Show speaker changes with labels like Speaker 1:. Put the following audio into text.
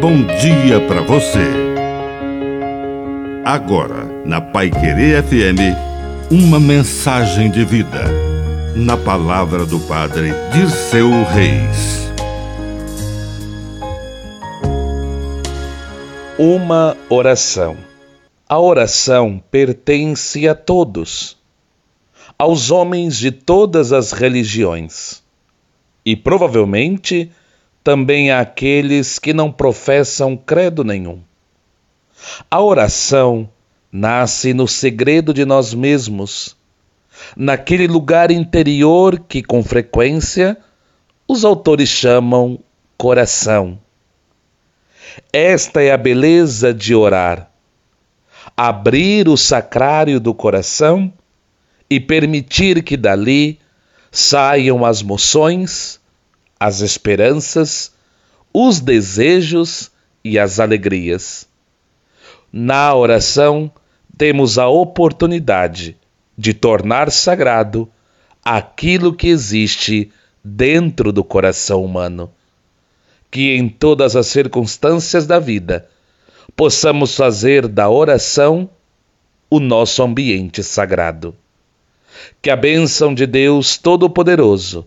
Speaker 1: bom dia para você. Agora, na Pai Querer FM, uma mensagem de vida. Na palavra do Padre Dirceu Reis.
Speaker 2: Uma oração. A oração pertence a todos, aos homens de todas as religiões, e provavelmente também àqueles que não professam credo nenhum. A oração nasce no segredo de nós mesmos, naquele lugar interior que, com frequência, os autores chamam coração. Esta é a beleza de orar. Abrir o sacrário do coração e permitir que dali saiam as moções, as esperanças, os desejos e as alegrias. Na oração, temos a oportunidade de tornar sagrado aquilo que existe dentro do coração humano. Que em todas as circunstâncias da vida possamos fazer da oração o nosso ambiente sagrado. Que a bênção de Deus Todo-Poderoso